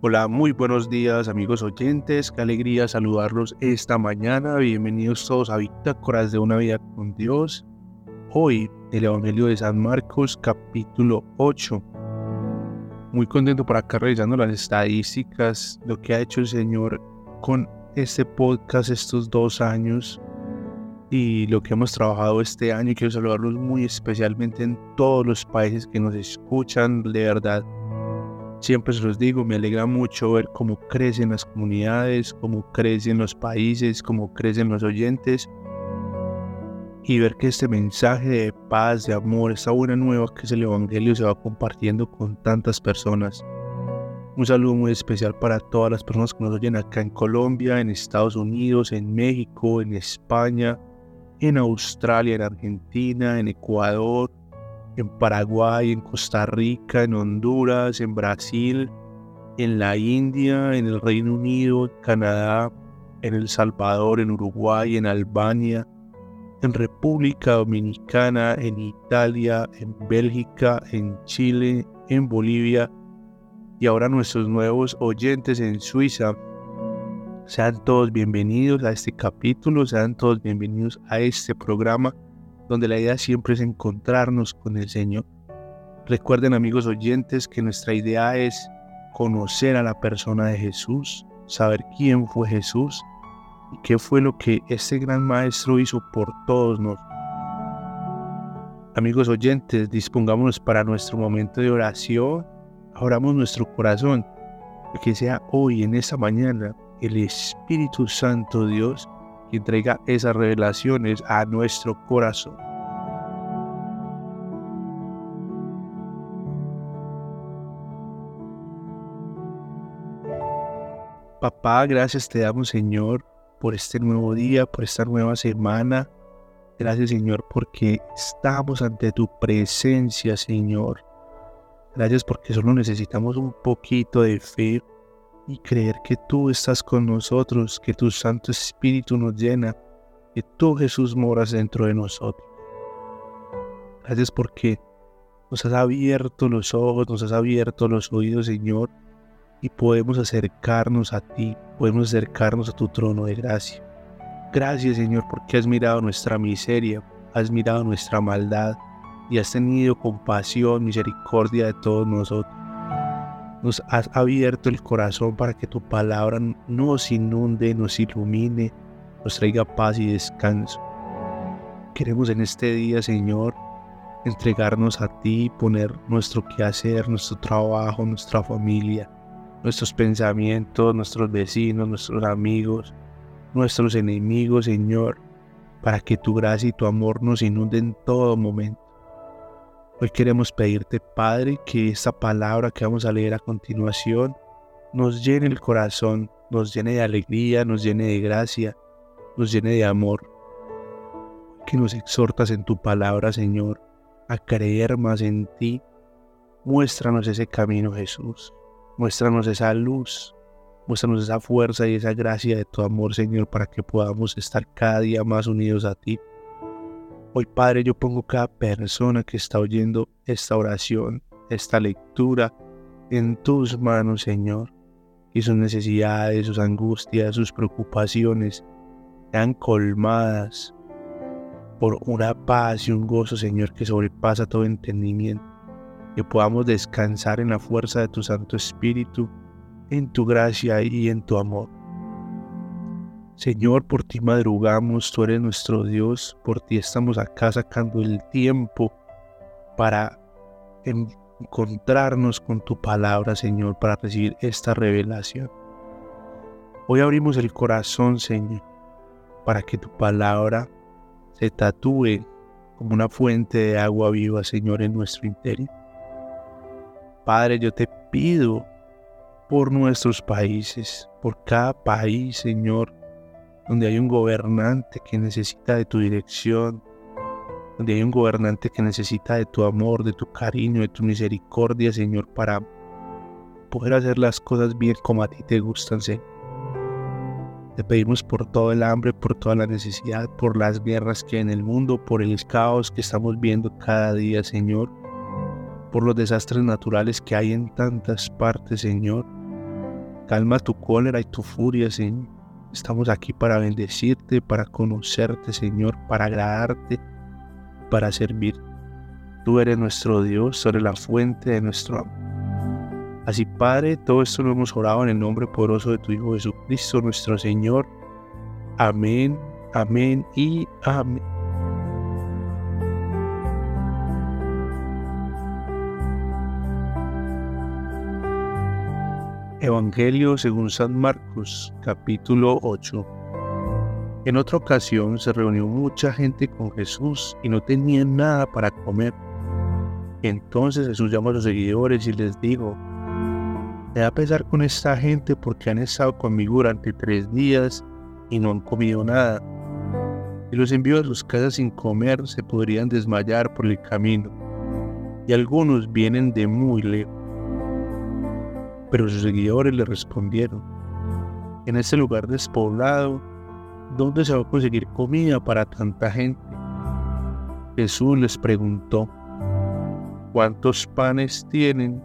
Hola, muy buenos días amigos oyentes, qué alegría saludarlos esta mañana, bienvenidos todos a Bitácoras de una vida con Dios. Hoy el Evangelio de San Marcos capítulo 8. Muy contento por acá revisando las estadísticas, lo que ha hecho el Señor con este podcast estos dos años y lo que hemos trabajado este año. Quiero saludarlos muy especialmente en todos los países que nos escuchan, de verdad Siempre se los digo, me alegra mucho ver cómo crecen las comunidades, cómo crecen los países, cómo crecen los oyentes y ver que este mensaje de paz, de amor, esta buena nueva que es el Evangelio se va compartiendo con tantas personas. Un saludo muy especial para todas las personas que nos oyen acá en Colombia, en Estados Unidos, en México, en España, en Australia, en Argentina, en Ecuador, en Paraguay, en Costa Rica, en Honduras, en Brasil, en la India, en el Reino Unido, en Canadá, en El Salvador, en Uruguay, en Albania, en República Dominicana, en Italia, en Bélgica, en Chile, en Bolivia y ahora nuestros nuevos oyentes en Suiza. Sean todos bienvenidos a este capítulo, sean todos bienvenidos a este programa donde la idea siempre es encontrarnos con el Señor. Recuerden amigos oyentes que nuestra idea es conocer a la persona de Jesús, saber quién fue Jesús y qué fue lo que este gran maestro hizo por todos nosotros. Amigos oyentes, dispongámonos para nuestro momento de oración, abramos nuestro corazón, que sea hoy, en esta mañana, el Espíritu Santo Dios quien traiga esas revelaciones a nuestro corazón. Papá, gracias te damos Señor por este nuevo día, por esta nueva semana. Gracias Señor porque estamos ante tu presencia Señor. Gracias porque solo necesitamos un poquito de fe y creer que tú estás con nosotros, que tu Santo Espíritu nos llena, que tú Jesús moras dentro de nosotros. Gracias porque nos has abierto los ojos, nos has abierto los oídos, Señor, y podemos acercarnos a ti, podemos acercarnos a tu trono de gracia. Gracias, Señor, porque has mirado nuestra miseria, has mirado nuestra maldad y has tenido compasión, misericordia de todos nosotros nos has abierto el corazón para que tu palabra nos inunde, nos ilumine, nos traiga paz y descanso. Queremos en este día, Señor, entregarnos a ti, poner nuestro quehacer, nuestro trabajo, nuestra familia, nuestros pensamientos, nuestros vecinos, nuestros amigos, nuestros enemigos, Señor, para que tu gracia y tu amor nos inunden en todo momento. Hoy queremos pedirte, Padre, que esta palabra que vamos a leer a continuación nos llene el corazón, nos llene de alegría, nos llene de gracia, nos llene de amor. Que nos exhortas en tu palabra, Señor, a creer más en ti. Muéstranos ese camino, Jesús. Muéstranos esa luz. Muéstranos esa fuerza y esa gracia de tu amor, Señor, para que podamos estar cada día más unidos a ti. Hoy, Padre, yo pongo cada persona que está oyendo esta oración, esta lectura, en tus manos, Señor. Y sus necesidades, sus angustias, sus preocupaciones sean colmadas por una paz y un gozo, Señor, que sobrepasa todo entendimiento. Que podamos descansar en la fuerza de tu Santo Espíritu, en tu gracia y en tu amor. Señor, por ti madrugamos, tú eres nuestro Dios, por ti estamos acá sacando el tiempo para encontrarnos con tu palabra, Señor, para recibir esta revelación. Hoy abrimos el corazón, Señor, para que tu palabra se tatúe como una fuente de agua viva, Señor, en nuestro interior. Padre, yo te pido por nuestros países, por cada país, Señor, donde hay un gobernante que necesita de tu dirección, donde hay un gobernante que necesita de tu amor, de tu cariño, de tu misericordia, Señor, para poder hacer las cosas bien como a ti te gustan, Señor. Te pedimos por todo el hambre, por toda la necesidad, por las guerras que hay en el mundo, por el caos que estamos viendo cada día, Señor, por los desastres naturales que hay en tantas partes, Señor Calma tu cólera y tu furia, Señor. Estamos aquí para bendecirte, para conocerte, Señor, para agradarte, para servir. Tú eres nuestro Dios, tú eres la fuente de nuestro amor. Así, Padre, todo esto lo hemos orado en el nombre poderoso de tu Hijo Jesucristo, nuestro Señor. Amén, amén y amén. Evangelio según San Marcos, capítulo 8. En otra ocasión se reunió mucha gente con Jesús y no tenían nada para comer. Entonces Jesús llamó a sus seguidores y les dijo, me da pesar con esta gente porque han estado conmigo durante tres días y no han comido nada. Si los envío a sus casas sin comer, se podrían desmayar por el camino. Y algunos vienen de muy lejos. Pero sus seguidores le respondieron, en este lugar despoblado, ¿dónde se va a conseguir comida para tanta gente? Jesús les preguntó, ¿cuántos panes tienen?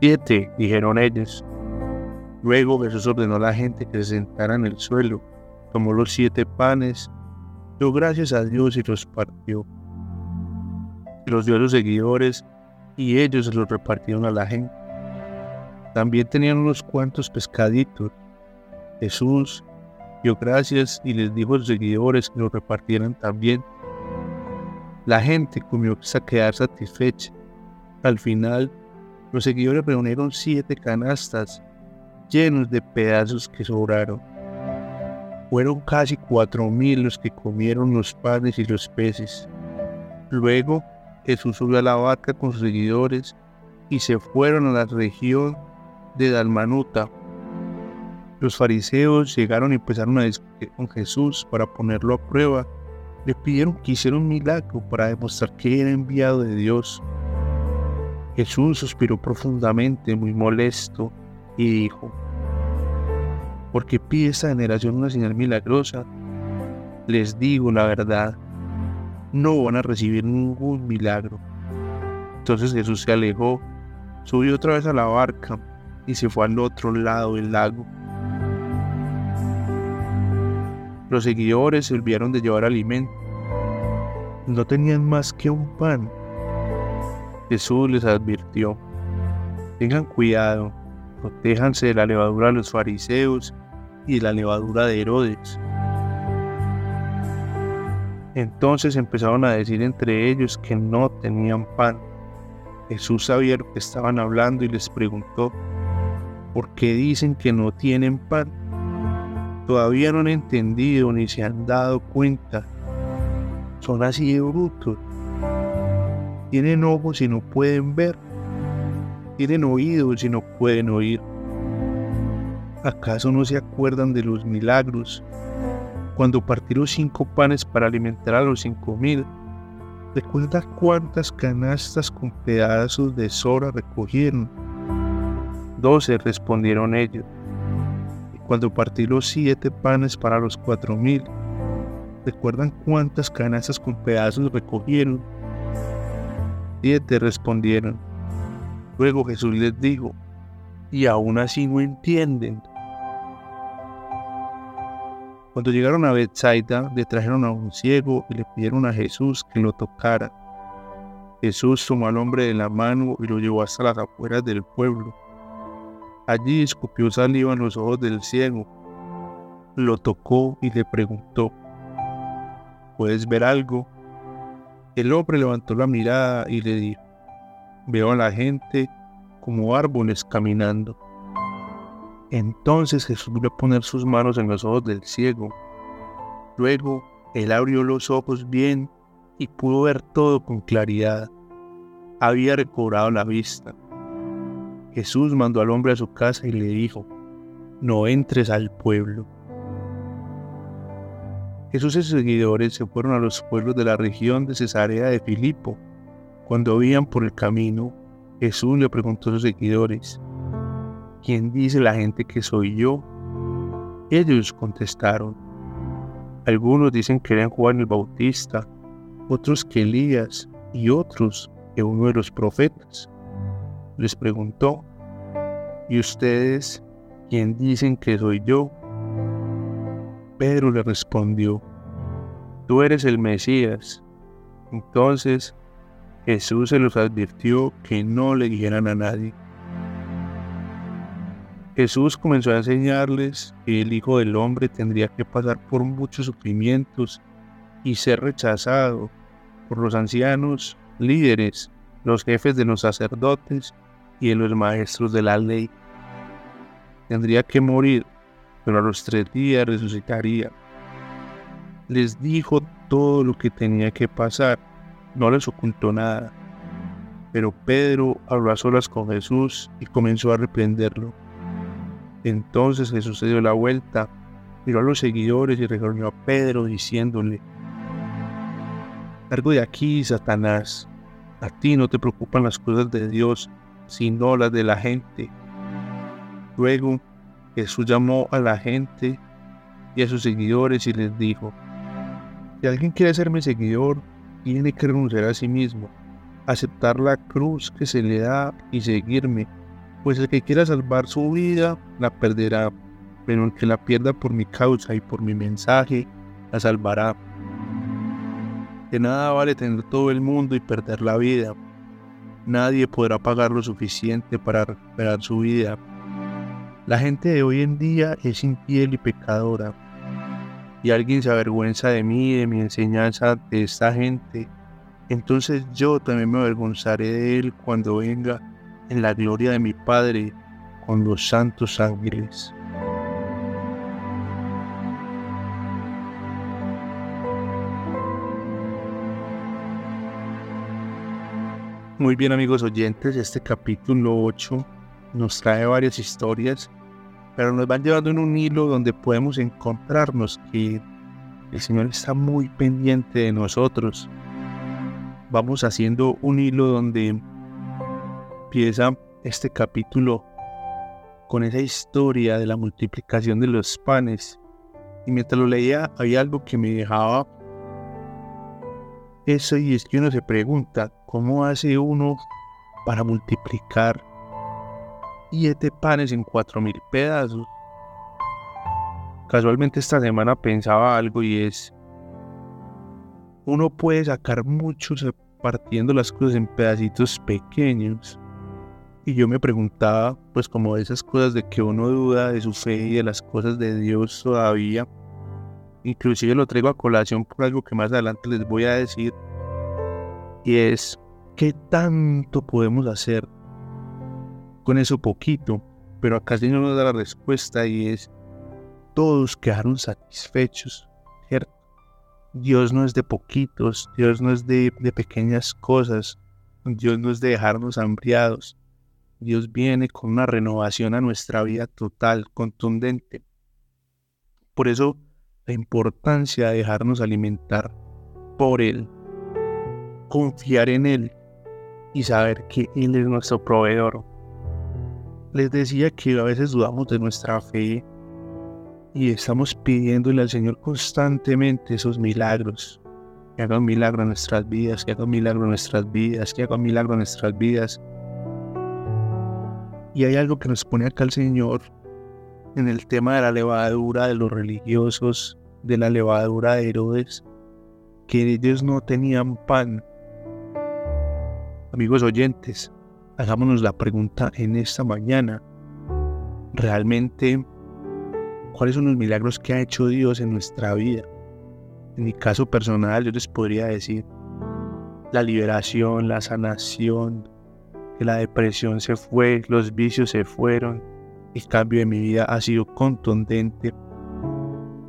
Siete, dijeron ellos. Luego Jesús ordenó a la gente que se sentara en el suelo, tomó los siete panes, dio gracias a Dios y los partió. Los dio a sus seguidores y ellos los repartieron a la gente. También tenían unos cuantos pescaditos. Jesús dio gracias y les dijo a sus seguidores que los repartieran también. La gente comió hasta quedar satisfecha. Al final, los seguidores reunieron siete canastas llenos de pedazos que sobraron. Fueron casi cuatro mil los que comieron los panes y los peces. Luego Jesús subió a la barca con sus seguidores y se fueron a la región de Dalmanuta. Los fariseos llegaron y empezaron a discutir con Jesús para ponerlo a prueba. Le pidieron que hiciera un milagro para demostrar que era enviado de Dios. Jesús suspiró profundamente, muy molesto, y dijo, ¿por qué pide esta generación una señal milagrosa? Les digo la verdad, no van a recibir ningún milagro. Entonces Jesús se alejó, subió otra vez a la barca y se fue al otro lado del lago. Los seguidores se olvidaron de llevar alimento. No tenían más que un pan. Jesús les advirtió, tengan cuidado, protéjanse de la levadura de los fariseos y de la levadura de Herodes. Entonces empezaron a decir entre ellos que no tenían pan. Jesús sabía lo que estaban hablando y les preguntó, porque dicen que no tienen pan. Todavía no han entendido ni se han dado cuenta. Son así de brutos. Tienen ojos y no pueden ver. Tienen oídos y no pueden oír. ¿Acaso no se acuerdan de los milagros? Cuando partieron cinco panes para alimentar a los cinco mil, ¿recuerda cuántas canastas con pedazos de sora recogieron? Doce respondieron ellos. Y cuando partí los siete panes para los cuatro mil, ¿recuerdan cuántas canastas con pedazos recogieron? Siete respondieron. Luego Jesús les dijo, y aún así no entienden. Cuando llegaron a Bethsaida, le trajeron a un ciego y le pidieron a Jesús que lo tocara. Jesús tomó al hombre de la mano y lo llevó hasta las afueras del pueblo Allí escupió saliva en los ojos del ciego, lo tocó y le preguntó, ¿puedes ver algo? El hombre levantó la mirada y le dijo, veo a la gente como árboles caminando. Entonces Jesús a poner sus manos en los ojos del ciego. Luego él abrió los ojos bien y pudo ver todo con claridad. Había recobrado la vista. Jesús mandó al hombre a su casa y le dijo, no entres al pueblo. Jesús y sus seguidores se fueron a los pueblos de la región de Cesarea de Filipo. Cuando oían por el camino, Jesús le preguntó a sus seguidores, ¿quién dice la gente que soy yo? Ellos contestaron, algunos dicen que eran Juan el Bautista, otros que Elías y otros que uno de los profetas les preguntó, ¿y ustedes quién dicen que soy yo? Pedro le respondió, tú eres el Mesías. Entonces Jesús se los advirtió que no le dijeran a nadie. Jesús comenzó a enseñarles que el Hijo del Hombre tendría que pasar por muchos sufrimientos y ser rechazado por los ancianos, líderes, los jefes de los sacerdotes y los maestros de la ley. Tendría que morir, pero a los tres días resucitaría. Les dijo todo lo que tenía que pasar, no les ocultó nada. Pero Pedro habló a solas con Jesús y comenzó a reprenderlo. Entonces Jesús se dio la vuelta, miró a los seguidores y reunió a Pedro diciéndole, Cargo de aquí, Satanás, a ti no te preocupan las cosas de Dios, sino las de la gente. Luego Jesús llamó a la gente y a sus seguidores y les dijo, si alguien quiere ser mi seguidor, tiene que renunciar a sí mismo, aceptar la cruz que se le da y seguirme pues el que quiera salvar su vida la perderá, pero el que la pierda por mi causa y por mi mensaje la salvará. De nada vale tener todo el mundo y perder la vida. Nadie podrá pagar lo suficiente para recuperar su vida. La gente de hoy en día es infiel y pecadora. Y alguien se avergüenza de mí, de mi enseñanza, de esta gente. Entonces yo también me avergonzaré de él cuando venga en la gloria de mi Padre con los santos ángeles. Muy bien amigos oyentes, este capítulo 8 nos trae varias historias, pero nos van llevando en un hilo donde podemos encontrarnos que el Señor está muy pendiente de nosotros. Vamos haciendo un hilo donde empieza este capítulo con esa historia de la multiplicación de los panes. Y mientras lo leía había algo que me dejaba eso y es que uno se pregunta, ¿cómo hace uno para multiplicar siete panes en cuatro mil pedazos? Casualmente esta semana pensaba algo y es, uno puede sacar muchos partiendo las cosas en pedacitos pequeños, y yo me preguntaba, pues como esas cosas de que uno duda de su fe y de las cosas de Dios todavía. Inclusive lo traigo a colación por algo que más adelante les voy a decir. Y es, ¿qué tanto podemos hacer con eso poquito? Pero acá el Señor nos da la respuesta y es, todos quedaron satisfechos, ¿cierto? Dios no es de poquitos, Dios no es de, de pequeñas cosas, Dios no es de dejarnos hambriados. Dios viene con una renovación a nuestra vida total, contundente. Por eso la importancia de dejarnos alimentar por Él, confiar en Él y saber que Él es nuestro proveedor. Les decía que a veces dudamos de nuestra fe y estamos pidiéndole al Señor constantemente esos milagros. Que haga un milagro en nuestras vidas, que haga milagro en nuestras vidas, que haga milagro en nuestras vidas. Y hay algo que nos pone acá el Señor en el tema de la levadura de los religiosos, de la levadura de Herodes, que ellos no tenían pan. Amigos oyentes, hagámonos la pregunta en esta mañana. ¿Realmente cuáles son los milagros que ha hecho Dios en nuestra vida? En mi caso personal, yo les podría decir la liberación, la sanación, la depresión se fue, los vicios se fueron, el cambio de mi vida ha sido contundente.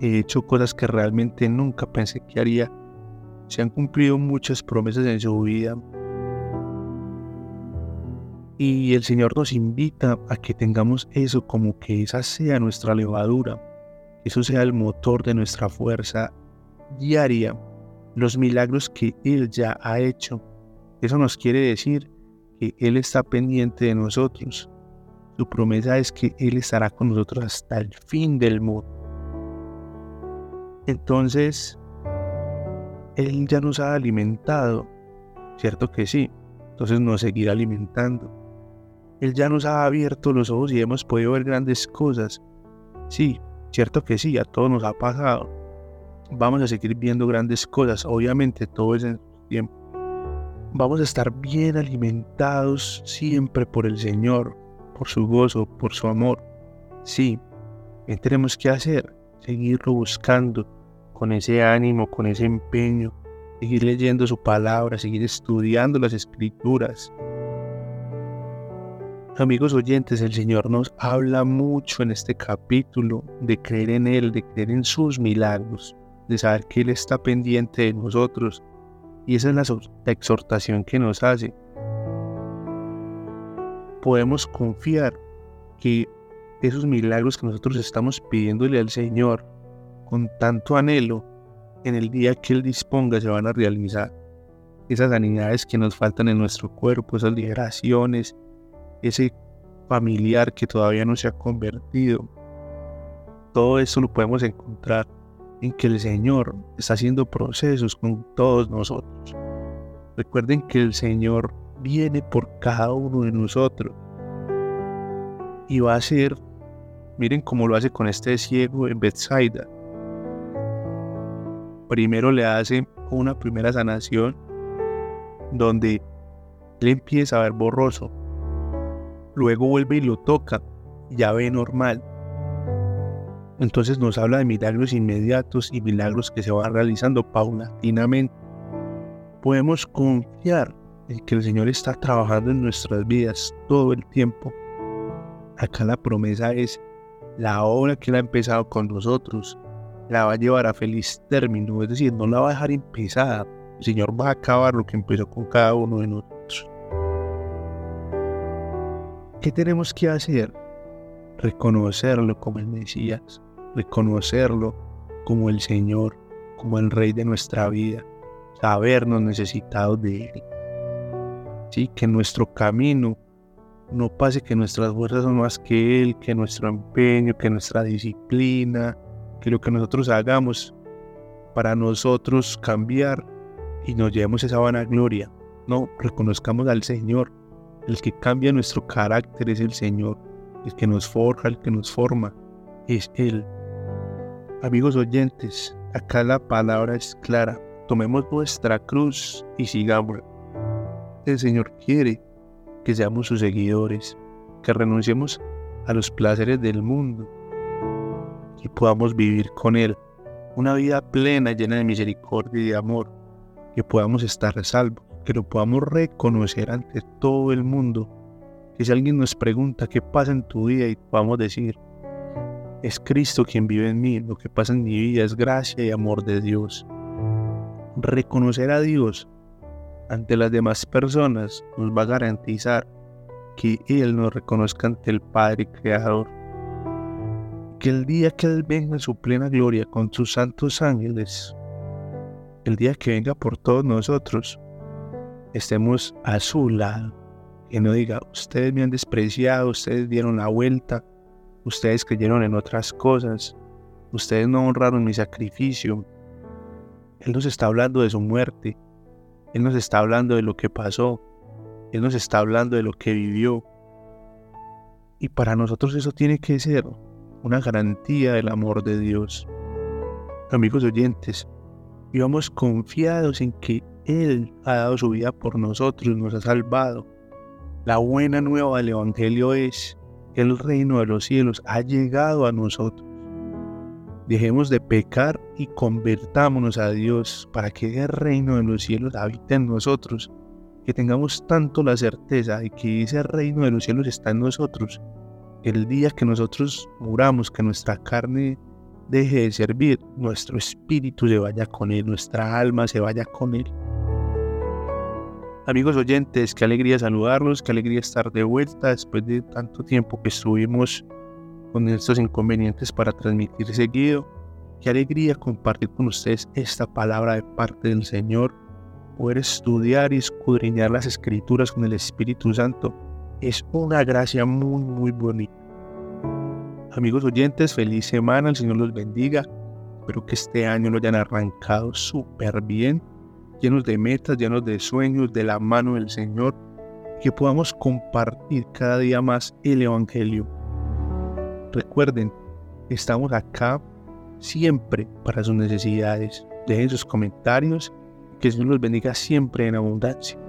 He hecho cosas que realmente nunca pensé que haría. Se han cumplido muchas promesas en su vida. Y el Señor nos invita a que tengamos eso como que esa sea nuestra levadura, eso sea el motor de nuestra fuerza diaria, los milagros que Él ya ha hecho. Eso nos quiere decir que Él está pendiente de nosotros. Su promesa es que Él estará con nosotros hasta el fin del mundo. Entonces, Él ya nos ha alimentado, ¿cierto que sí? Entonces nos seguirá alimentando. Él ya nos ha abierto los ojos y hemos podido ver grandes cosas. Sí, cierto que sí, a todos nos ha pasado. Vamos a seguir viendo grandes cosas, obviamente todo es en su tiempo. Vamos a estar bien alimentados siempre por el Señor, por su gozo, por su amor. Sí, ¿qué tenemos que hacer? Seguirlo buscando con ese ánimo, con ese empeño, seguir leyendo su palabra, seguir estudiando las escrituras. Amigos oyentes, el Señor nos habla mucho en este capítulo de creer en Él, de creer en sus milagros, de saber que Él está pendiente de nosotros. Y esa es la exhortación que nos hace. Podemos confiar que esos milagros que nosotros estamos pidiéndole al Señor con tanto anhelo, en el día que Él disponga se van a realizar. Esas sanidades que nos faltan en nuestro cuerpo, esas liberaciones, ese familiar que todavía no se ha convertido. Todo eso lo podemos encontrar en que el Señor está haciendo procesos con todos nosotros. Recuerden que el Señor viene por cada uno de nosotros y va a hacer, miren cómo lo hace con este ciego en Bethsaida primero le hace una primera sanación donde él empieza a ver borroso. Luego vuelve y lo toca ya ve normal. Entonces nos habla de milagros inmediatos y milagros que se van realizando paulatinamente. Podemos confiar en que el Señor está trabajando en nuestras vidas todo el tiempo. Acá la promesa es la obra que Él ha empezado con nosotros la va a llevar a feliz término, es decir, no la va a dejar empezada. El Señor va a acabar lo que empezó con cada uno de nosotros. ¿Qué tenemos que hacer? Reconocerlo como el Mesías, reconocerlo como el Señor, como el Rey de nuestra vida, sabernos necesitados de Él. Sí, que nuestro camino no pase que nuestras fuerzas son más que Él, que nuestro empeño, que nuestra disciplina, que lo que nosotros hagamos para nosotros cambiar y nos llevemos esa vanagloria. No, reconozcamos al Señor. El que cambia nuestro carácter es el Señor. El que nos forja, el que nos forma, es Él. Amigos oyentes, acá la palabra es clara. Tomemos nuestra cruz y sigamos. El Señor quiere que seamos sus seguidores, que renunciemos a los placeres del mundo y podamos vivir con Él una vida plena, llena de misericordia y de amor, que podamos estar salvos, que lo podamos reconocer ante todo el mundo, que si alguien nos pregunta qué pasa en tu vida y podamos decir, es Cristo quien vive en mí, lo que pasa en mi vida es gracia y amor de Dios. Reconocer a Dios ante las demás personas nos va a garantizar que Él nos reconozca ante el Padre Creador que el día que Él venga en su plena gloria con sus santos ángeles, el día que venga por todos nosotros, estemos a su lado. Que no diga, ustedes me han despreciado, ustedes dieron la vuelta, ustedes creyeron en otras cosas, ustedes no honraron mi sacrificio. Él nos está hablando de su muerte, Él nos está hablando de lo que pasó, Él nos está hablando de lo que vivió. Y para nosotros eso tiene que ser una garantía del amor de Dios. Amigos oyentes, vivamos confiados en que Él ha dado su vida por nosotros, nos ha salvado. La buena nueva del Evangelio es que el reino de los cielos ha llegado a nosotros. Dejemos de pecar y convertámonos a Dios para que el reino de los cielos habite en nosotros. Que tengamos tanto la certeza de que ese reino de los cielos está en nosotros, el día que nosotros muramos, que nuestra carne deje de servir, nuestro espíritu se vaya con Él, nuestra alma se vaya con Él. Amigos oyentes, qué alegría saludarlos, qué alegría estar de vuelta después de tanto tiempo que estuvimos con estos inconvenientes para transmitir seguido. Qué alegría compartir con ustedes esta palabra de parte del Señor, poder estudiar y escudriñar las escrituras con el Espíritu Santo es una gracia muy, muy bonita. Amigos oyentes, feliz semana, el Señor los bendiga. Espero que este año lo hayan arrancado súper bien, llenos de metas, llenos de sueños, de la mano del Señor. que podamos compartir cada día más el Evangelio. Recuerden, estamos acá siempre para sus necesidades. Dejen sus comentarios. Que Dios los bendiga siempre en abundancia.